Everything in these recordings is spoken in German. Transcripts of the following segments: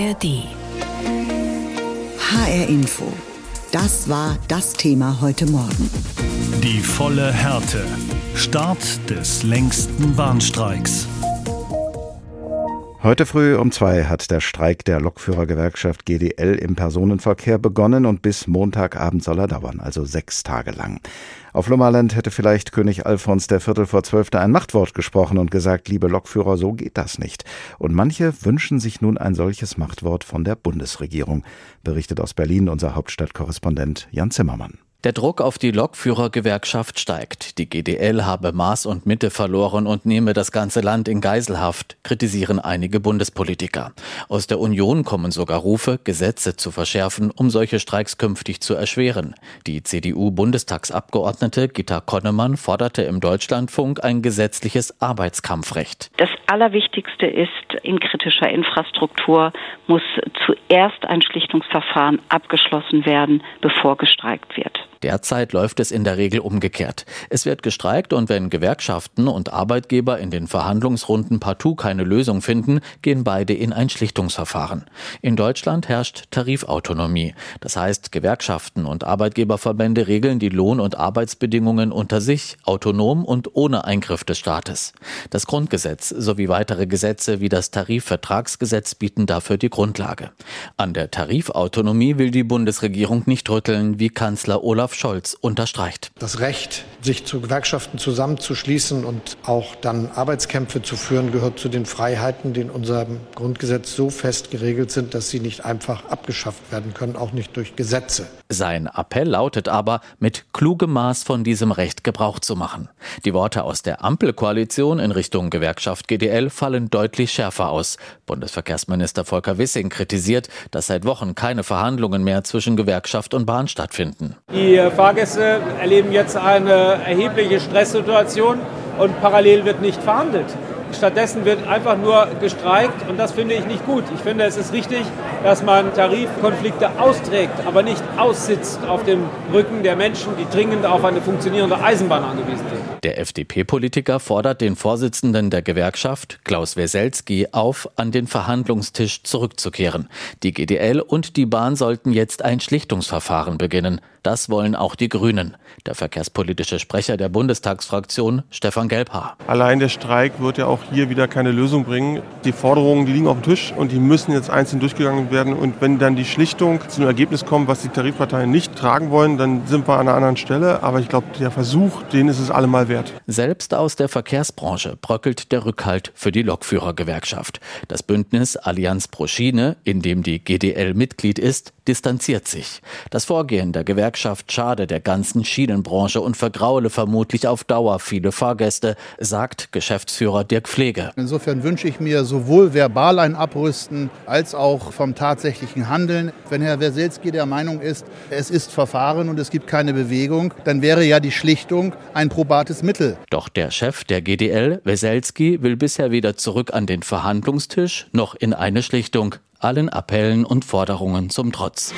ARD. HR Info. Das war das Thema heute Morgen. Die volle Härte. Start des längsten Warnstreiks. Heute früh um zwei hat der Streik der Lokführergewerkschaft GDL im Personenverkehr begonnen und bis Montagabend soll er dauern, also sechs Tage lang. Auf Lummerland hätte vielleicht König Alfons der Viertel vor Zwölfte ein Machtwort gesprochen und gesagt, liebe Lokführer, so geht das nicht. Und manche wünschen sich nun ein solches Machtwort von der Bundesregierung, berichtet aus Berlin unser Hauptstadtkorrespondent Jan Zimmermann. Der Druck auf die Lokführergewerkschaft steigt. Die GDL habe Maß und Mitte verloren und nehme das ganze Land in Geiselhaft, kritisieren einige Bundespolitiker. Aus der Union kommen sogar Rufe, Gesetze zu verschärfen, um solche Streiks künftig zu erschweren. Die CDU-Bundestagsabgeordnete Gitta Konnemann forderte im Deutschlandfunk ein gesetzliches Arbeitskampfrecht. Das Allerwichtigste ist, in kritischer Infrastruktur muss zuerst ein Schlichtungsverfahren abgeschlossen werden, bevor gestreikt wird. Derzeit läuft es in der Regel umgekehrt. Es wird gestreikt und wenn Gewerkschaften und Arbeitgeber in den Verhandlungsrunden partout keine Lösung finden, gehen beide in ein Schlichtungsverfahren. In Deutschland herrscht Tarifautonomie. Das heißt, Gewerkschaften und Arbeitgeberverbände regeln die Lohn- und Arbeitsbedingungen unter sich, autonom und ohne Eingriff des Staates. Das Grundgesetz sowie weitere Gesetze wie das Tarifvertragsgesetz bieten dafür die Grundlage. An der Tarifautonomie will die Bundesregierung nicht rütteln, wie Kanzler Olaf Olaf Scholz unterstreicht. Das Recht, sich zu Gewerkschaften zusammenzuschließen und auch dann Arbeitskämpfe zu führen, gehört zu den Freiheiten, die in unserem Grundgesetz so fest geregelt sind, dass sie nicht einfach abgeschafft werden können, auch nicht durch Gesetze. Sein Appell lautet aber, mit klugem Maß von diesem Recht Gebrauch zu machen. Die Worte aus der Ampelkoalition in Richtung Gewerkschaft GDL fallen deutlich schärfer aus. Bundesverkehrsminister Volker Wissing kritisiert, dass seit Wochen keine Verhandlungen mehr zwischen Gewerkschaft und Bahn stattfinden. Die Fahrgäste erleben jetzt eine erhebliche Stresssituation und parallel wird nicht verhandelt. Stattdessen wird einfach nur gestreikt und das finde ich nicht gut. Ich finde, es ist richtig, dass man Tarifkonflikte austrägt, aber nicht aussitzt auf dem Rücken der Menschen, die dringend auf eine funktionierende Eisenbahn angewiesen sind. Der FDP-Politiker fordert den Vorsitzenden der Gewerkschaft, Klaus Weselski, auf, an den Verhandlungstisch zurückzukehren. Die GDL und die Bahn sollten jetzt ein Schlichtungsverfahren beginnen. Das wollen auch die Grünen. Der verkehrspolitische Sprecher der Bundestagsfraktion, Stefan Gelbhaar. Allein der Streik wird ja auch hier wieder keine Lösung bringen. Die Forderungen, die liegen auf dem Tisch und die müssen jetzt einzeln durchgegangen werden. Und wenn dann die Schlichtung zu einem Ergebnis kommt, was die Tarifparteien nicht tragen wollen, dann sind wir an einer anderen Stelle. Aber ich glaube, der Versuch, den ist es allemal wert. Selbst aus der Verkehrsbranche bröckelt der Rückhalt für die Lokführergewerkschaft. Das Bündnis Allianz pro Schiene, in dem die GDL Mitglied ist, distanziert sich. Das Vorgehen der Gewerkschaft schade der ganzen Schienenbranche und vergraule vermutlich auf Dauer viele Fahrgäste, sagt Geschäftsführer Dirk Pflege. Insofern wünsche ich mir sowohl verbal ein Abrüsten als auch vom tatsächlichen Handeln. Wenn Herr Werselski der Meinung ist, es ist Verfahren und es gibt keine Bewegung, dann wäre ja die Schlichtung ein probates Mittel. Doch der Chef der GDL, Weselski, will bisher weder zurück an den Verhandlungstisch noch in eine Schlichtung allen Appellen und Forderungen zum Trotz.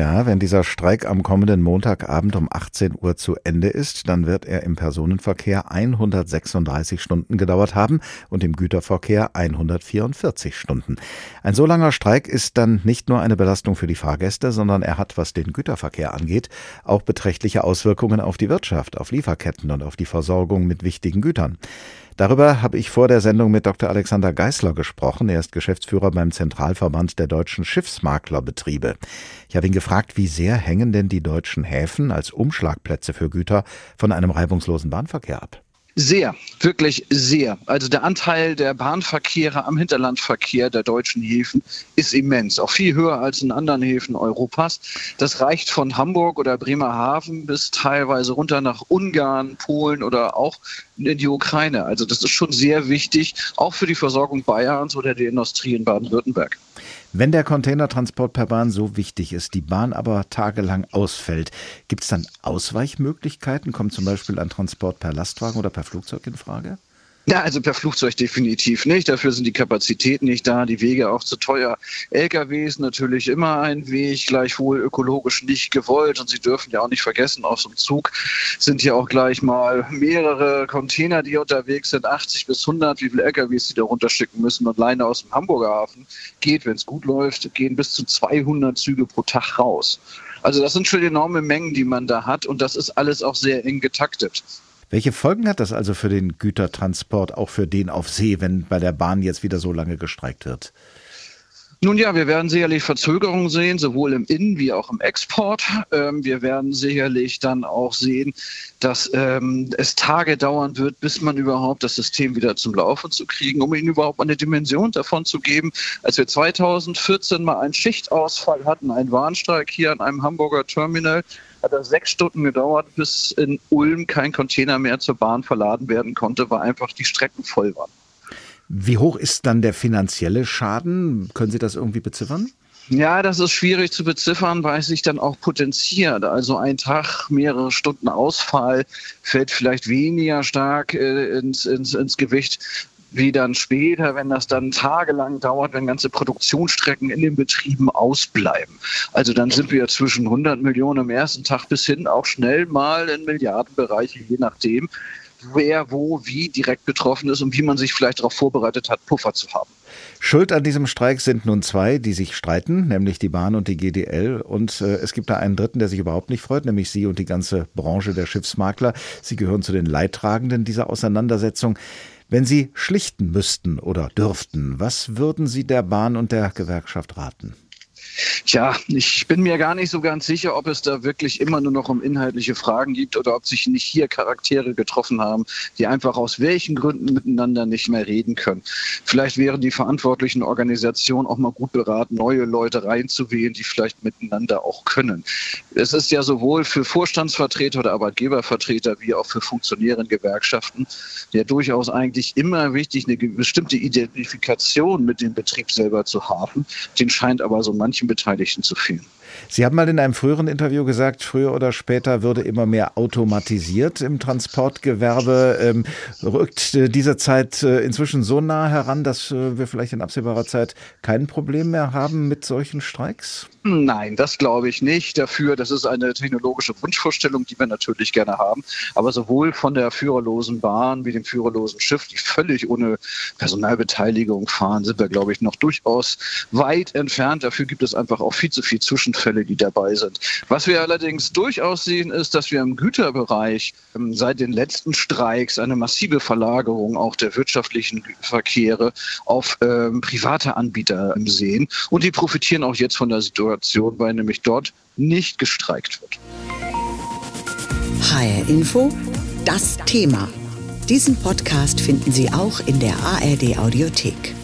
Ja, wenn dieser Streik am kommenden Montagabend um 18 Uhr zu Ende ist, dann wird er im Personenverkehr 136 Stunden gedauert haben und im Güterverkehr 144 Stunden. Ein so langer Streik ist dann nicht nur eine Belastung für die Fahrgäste, sondern er hat, was den Güterverkehr angeht, auch beträchtliche Auswirkungen auf die Wirtschaft, auf Lieferketten und auf die Versorgung mit wichtigen Gütern. Darüber habe ich vor der Sendung mit Dr. Alexander Geißler gesprochen. Er ist Geschäftsführer beim Zentralverband der deutschen Schiffsmaklerbetriebe. Ich habe ihn gefragt, wie sehr hängen denn die deutschen Häfen als Umschlagplätze für Güter von einem reibungslosen Bahnverkehr ab? Sehr, wirklich sehr. Also der Anteil der Bahnverkehre am Hinterlandverkehr der deutschen Häfen ist immens, auch viel höher als in anderen Häfen Europas. Das reicht von Hamburg oder Bremerhaven bis teilweise runter nach Ungarn, Polen oder auch in die Ukraine. Also das ist schon sehr wichtig, auch für die Versorgung Bayerns oder der Industrie in Baden-Württemberg. Wenn der Containertransport per Bahn so wichtig ist, die Bahn aber tagelang ausfällt, gibt es dann Ausweichmöglichkeiten? Kommt zum Beispiel ein Transport per Lastwagen oder per Flugzeug in Frage? Ja, also per Flugzeug definitiv nicht. Dafür sind die Kapazitäten nicht da, die Wege auch zu teuer. LKWs natürlich immer ein Weg, gleichwohl ökologisch nicht gewollt. Und Sie dürfen ja auch nicht vergessen, auf so einem Zug sind ja auch gleich mal mehrere Container, die unterwegs sind, 80 bis 100, wie viele LKWs Sie da runterschicken müssen. Und alleine aus dem Hamburger Hafen geht, wenn es gut läuft, gehen bis zu 200 Züge pro Tag raus. Also das sind schon enorme Mengen, die man da hat. Und das ist alles auch sehr eng getaktet. Welche Folgen hat das also für den Gütertransport, auch für den auf See, wenn bei der Bahn jetzt wieder so lange gestreikt wird? Nun ja, wir werden sicherlich Verzögerungen sehen, sowohl im Innen- wie auch im Export. Ähm, wir werden sicherlich dann auch sehen, dass ähm, es Tage dauern wird, bis man überhaupt das System wieder zum Laufen zu kriegen, um ihnen überhaupt eine Dimension davon zu geben. Als wir 2014 mal einen Schichtausfall hatten, einen Warnstreik hier an einem Hamburger Terminal, hat es sechs Stunden gedauert, bis in Ulm kein Container mehr zur Bahn verladen werden konnte, weil einfach die Strecken voll waren. Wie hoch ist dann der finanzielle Schaden? Können Sie das irgendwie beziffern? Ja, das ist schwierig zu beziffern, weil es sich dann auch potenziert. Also ein Tag, mehrere Stunden Ausfall fällt vielleicht weniger stark äh, ins, ins, ins Gewicht wie dann später, wenn das dann tagelang dauert, wenn ganze Produktionsstrecken in den Betrieben ausbleiben. Also dann sind wir zwischen 100 Millionen am ersten Tag bis hin auch schnell mal in Milliardenbereiche, je nachdem, wer wo wie direkt betroffen ist und wie man sich vielleicht darauf vorbereitet hat, Puffer zu haben. Schuld an diesem Streik sind nun zwei, die sich streiten, nämlich die Bahn und die GDL. Und äh, es gibt da einen dritten, der sich überhaupt nicht freut, nämlich Sie und die ganze Branche der Schiffsmakler. Sie gehören zu den Leidtragenden dieser Auseinandersetzung. Wenn Sie schlichten müssten oder dürften, was würden Sie der Bahn und der Gewerkschaft raten? Tja, ich bin mir gar nicht so ganz sicher, ob es da wirklich immer nur noch um inhaltliche Fragen gibt oder ob sich nicht hier Charaktere getroffen haben, die einfach aus welchen Gründen miteinander nicht mehr reden können. Vielleicht wären die verantwortlichen Organisationen auch mal gut beraten, neue Leute reinzuwählen, die vielleicht miteinander auch können. Es ist ja sowohl für Vorstandsvertreter oder Arbeitgebervertreter wie auch für Funktionäre Gewerkschaften ja durchaus eigentlich immer wichtig, eine bestimmte Identifikation mit dem Betrieb selber zu haben. Den scheint aber so Beteiligten zu fehlen. Sie haben mal in einem früheren Interview gesagt, früher oder später würde immer mehr automatisiert im Transportgewerbe. Ähm, rückt äh, diese Zeit äh, inzwischen so nah heran, dass äh, wir vielleicht in absehbarer Zeit kein Problem mehr haben mit solchen Streiks? Nein, das glaube ich nicht. Dafür, das ist eine technologische Wunschvorstellung, die wir natürlich gerne haben. Aber sowohl von der führerlosen Bahn wie dem führerlosen Schiff, die völlig ohne Personalbeteiligung fahren, sind wir, glaube ich, noch durchaus weit entfernt. Dafür gibt es einfach auch viel zu viel Zwischenfälle, die dabei sind. Was wir allerdings durchaus sehen, ist, dass wir im Güterbereich ähm, seit den letzten Streiks eine massive Verlagerung auch der wirtschaftlichen Verkehre auf ähm, private Anbieter sehen. Und die profitieren auch jetzt von der Situation Situation, weil nämlich dort nicht gestreikt wird. HR Info, das Thema. Diesen Podcast finden Sie auch in der ARD Audiothek.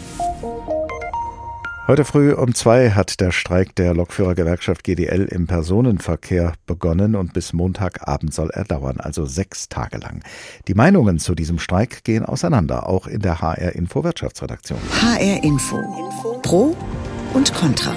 Heute früh um zwei hat der Streik der Lokführergewerkschaft GDL im Personenverkehr begonnen und bis Montagabend soll er dauern, also sechs Tage lang. Die Meinungen zu diesem Streik gehen auseinander, auch in der HR Info Wirtschaftsredaktion. HR Info. Pro und Contra.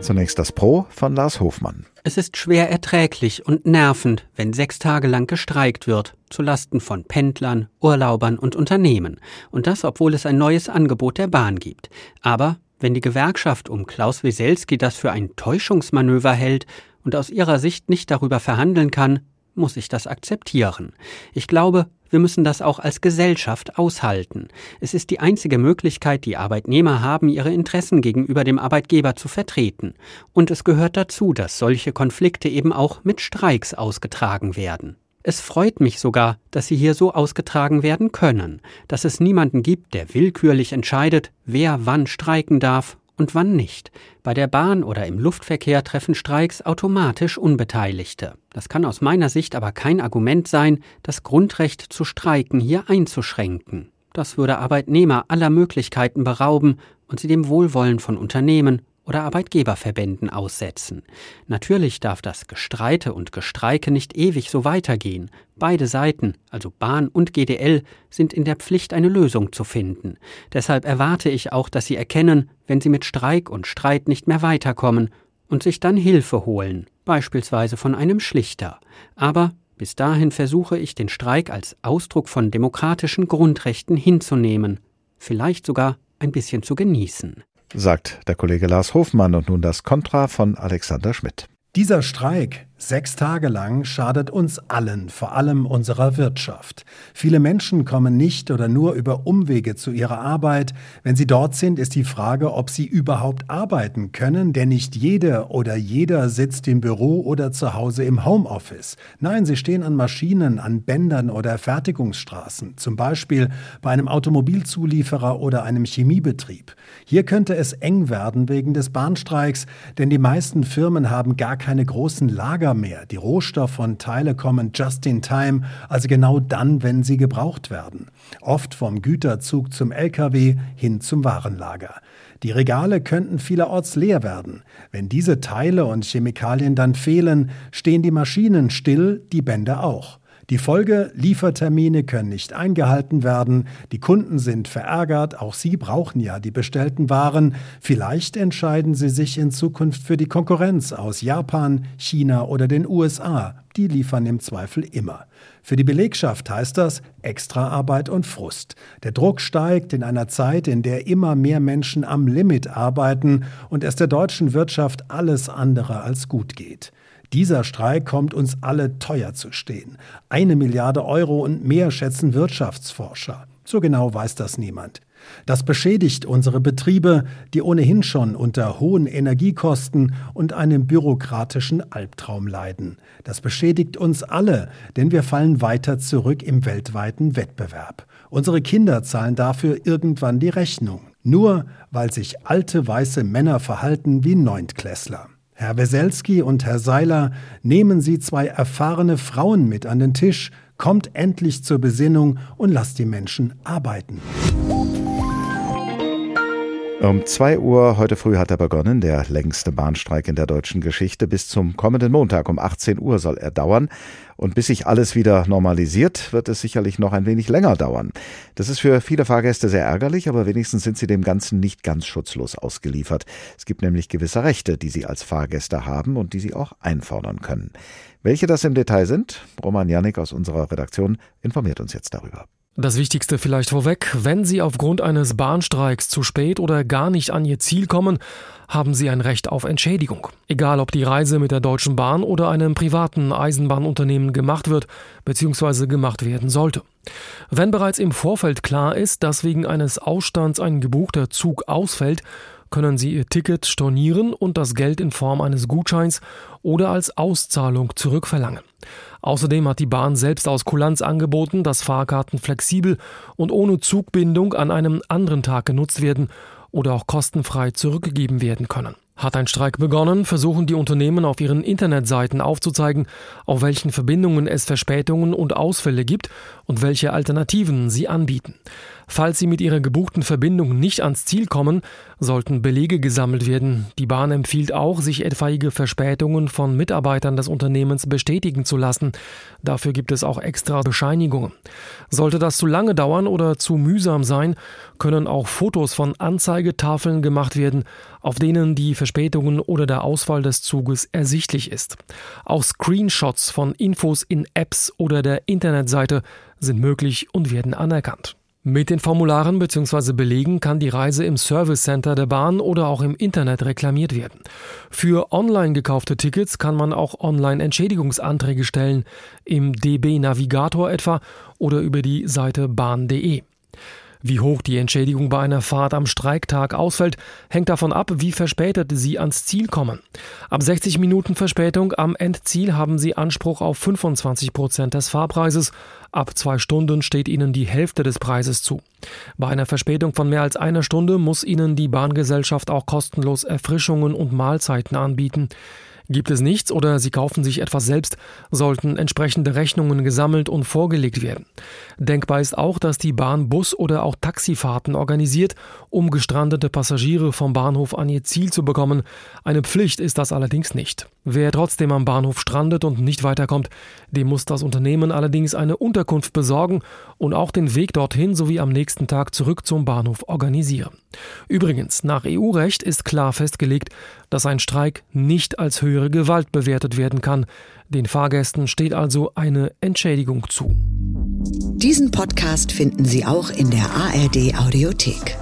Zunächst das Pro von Lars Hofmann. Es ist schwer erträglich und nervend, wenn sechs Tage lang gestreikt wird, zu Lasten von Pendlern, Urlaubern und Unternehmen. Und das, obwohl es ein neues Angebot der Bahn gibt. Aber wenn die Gewerkschaft um Klaus Weselski das für ein Täuschungsmanöver hält und aus ihrer Sicht nicht darüber verhandeln kann, muss ich das akzeptieren. Ich glaube, wir müssen das auch als Gesellschaft aushalten. Es ist die einzige Möglichkeit, die Arbeitnehmer haben, ihre Interessen gegenüber dem Arbeitgeber zu vertreten. Und es gehört dazu, dass solche Konflikte eben auch mit Streiks ausgetragen werden. Es freut mich sogar, dass sie hier so ausgetragen werden können, dass es niemanden gibt, der willkürlich entscheidet, wer wann streiken darf und wann nicht. Bei der Bahn oder im Luftverkehr treffen Streiks automatisch Unbeteiligte. Das kann aus meiner Sicht aber kein Argument sein, das Grundrecht zu streiken hier einzuschränken. Das würde Arbeitnehmer aller Möglichkeiten berauben und sie dem Wohlwollen von Unternehmen oder Arbeitgeberverbänden aussetzen. Natürlich darf das Gestreite und Gestreike nicht ewig so weitergehen. Beide Seiten, also Bahn und GDL, sind in der Pflicht, eine Lösung zu finden. Deshalb erwarte ich auch, dass sie erkennen, wenn sie mit Streik und Streit nicht mehr weiterkommen und sich dann Hilfe holen, beispielsweise von einem Schlichter. Aber Bis dahin versuche ich, den Streik als Ausdruck von demokratischen Grundrechten hinzunehmen, vielleicht sogar ein bisschen zu genießen. Sagt der Kollege Lars Hofmann und nun das Kontra von Alexander Schmidt. Dieser Streik Sechs Tage lang schadet uns allen, vor allem unserer Wirtschaft. Viele Menschen kommen nicht oder nur über Umwege zu ihrer Arbeit. Wenn sie dort sind, ist die Frage, ob sie überhaupt arbeiten können, denn nicht jede oder jeder sitzt im Büro oder zu Hause im Homeoffice. Nein, sie stehen an Maschinen, an Bändern oder Fertigungsstraßen, zum Beispiel bei einem Automobilzulieferer oder einem Chemiebetrieb. Hier könnte es eng werden wegen des Bahnstreiks, denn die meisten Firmen haben gar keine großen Lager Lager mehr. Die Rohstoffe und Teile kommen just in time, also genau dann, wenn sie gebraucht werden. Oft vom Güterzug zum LKW hin zum Warenlager. Die Regale könnten vielerorts leer werden. Wenn diese Teile und Chemikalien dann fehlen, stehen die Maschinen still, die Bänder auch. Die Folge, Liefertermine können nicht eingehalten werden, die Kunden sind verärgert, auch sie brauchen ja die bestellten Waren. Vielleicht entscheiden sie sich in Zukunft für die Konkurrenz aus Japan, China oder den USA. Die liefern im Zweifel immer. Für die Belegschaft heißt das Extraarbeit und Frust. Der Druck steigt in einer Zeit, in der immer mehr Menschen am Limit arbeiten und es der deutschen Wirtschaft alles andere als gut geht. Dieser Streik kommt uns alle teuer zu stehen. Eine Milliarde Euro und mehr schätzen Wirtschaftsforscher. So genau weiß das niemand. Das beschädigt unsere Betriebe, die ohnehin schon unter hohen Energiekosten und einem bürokratischen Albtraum leiden. Das beschädigt uns alle, denn wir fallen weiter zurück im weltweiten Wettbewerb. Unsere Kinder zahlen dafür irgendwann die Rechnung, nur weil sich alte weiße Männer verhalten wie Neuntklässler. Herr Weselski und Herr Seiler, nehmen Sie zwei erfahrene Frauen mit an den Tisch, kommt endlich zur Besinnung und lasst die Menschen arbeiten. Um 2 Uhr heute früh hat er begonnen, der längste Bahnstreik in der deutschen Geschichte. Bis zum kommenden Montag um 18 Uhr soll er dauern. Und bis sich alles wieder normalisiert, wird es sicherlich noch ein wenig länger dauern. Das ist für viele Fahrgäste sehr ärgerlich, aber wenigstens sind sie dem Ganzen nicht ganz schutzlos ausgeliefert. Es gibt nämlich gewisse Rechte, die sie als Fahrgäste haben und die sie auch einfordern können. Welche das im Detail sind? Roman Janik aus unserer Redaktion informiert uns jetzt darüber. Das Wichtigste vielleicht vorweg, wenn Sie aufgrund eines Bahnstreiks zu spät oder gar nicht an Ihr Ziel kommen, haben Sie ein Recht auf Entschädigung. Egal ob die Reise mit der Deutschen Bahn oder einem privaten Eisenbahnunternehmen gemacht wird bzw. gemacht werden sollte. Wenn bereits im Vorfeld klar ist, dass wegen eines Ausstands ein gebuchter Zug ausfällt, können Sie Ihr Ticket stornieren und das Geld in Form eines Gutscheins oder als Auszahlung zurückverlangen. Außerdem hat die Bahn selbst aus Kulanz angeboten, dass Fahrkarten flexibel und ohne Zugbindung an einem anderen Tag genutzt werden oder auch kostenfrei zurückgegeben werden können. Hat ein Streik begonnen, versuchen die Unternehmen auf ihren Internetseiten aufzuzeigen, auf welchen Verbindungen es Verspätungen und Ausfälle gibt und welche Alternativen sie anbieten. Falls Sie mit Ihrer gebuchten Verbindung nicht ans Ziel kommen, sollten Belege gesammelt werden. Die Bahn empfiehlt auch, sich etwaige Verspätungen von Mitarbeitern des Unternehmens bestätigen zu lassen. Dafür gibt es auch extra Bescheinigungen. Sollte das zu lange dauern oder zu mühsam sein, können auch Fotos von Anzeigetafeln gemacht werden, auf denen die Verspätungen oder der Ausfall des Zuges ersichtlich ist. Auch Screenshots von Infos in Apps oder der Internetseite sind möglich und werden anerkannt. Mit den Formularen bzw. Belegen kann die Reise im Service Center der Bahn oder auch im Internet reklamiert werden. Für online gekaufte Tickets kann man auch online Entschädigungsanträge stellen, im DB Navigator etwa oder über die Seite bahn.de. Wie hoch die Entschädigung bei einer Fahrt am Streiktag ausfällt, hängt davon ab, wie verspätet Sie ans Ziel kommen. Ab 60 Minuten Verspätung am Endziel haben Sie Anspruch auf 25 Prozent des Fahrpreises. Ab zwei Stunden steht Ihnen die Hälfte des Preises zu. Bei einer Verspätung von mehr als einer Stunde muss Ihnen die Bahngesellschaft auch kostenlos Erfrischungen und Mahlzeiten anbieten. Gibt es nichts oder Sie kaufen sich etwas selbst, sollten entsprechende Rechnungen gesammelt und vorgelegt werden. Denkbar ist auch, dass die Bahn Bus- oder auch Taxifahrten organisiert, um gestrandete Passagiere vom Bahnhof an ihr Ziel zu bekommen. Eine Pflicht ist das allerdings nicht. Wer trotzdem am Bahnhof strandet und nicht weiterkommt, dem muss das Unternehmen allerdings eine Unterkunft besorgen und auch den Weg dorthin sowie am nächsten Tag zurück zum Bahnhof organisieren. Übrigens, nach EU-Recht ist klar festgelegt, dass ein Streik nicht als Höhe höhere Gewalt bewertet werden kann. Den Fahrgästen steht also eine Entschädigung zu. Diesen Podcast finden Sie auch in der ARD Audiothek.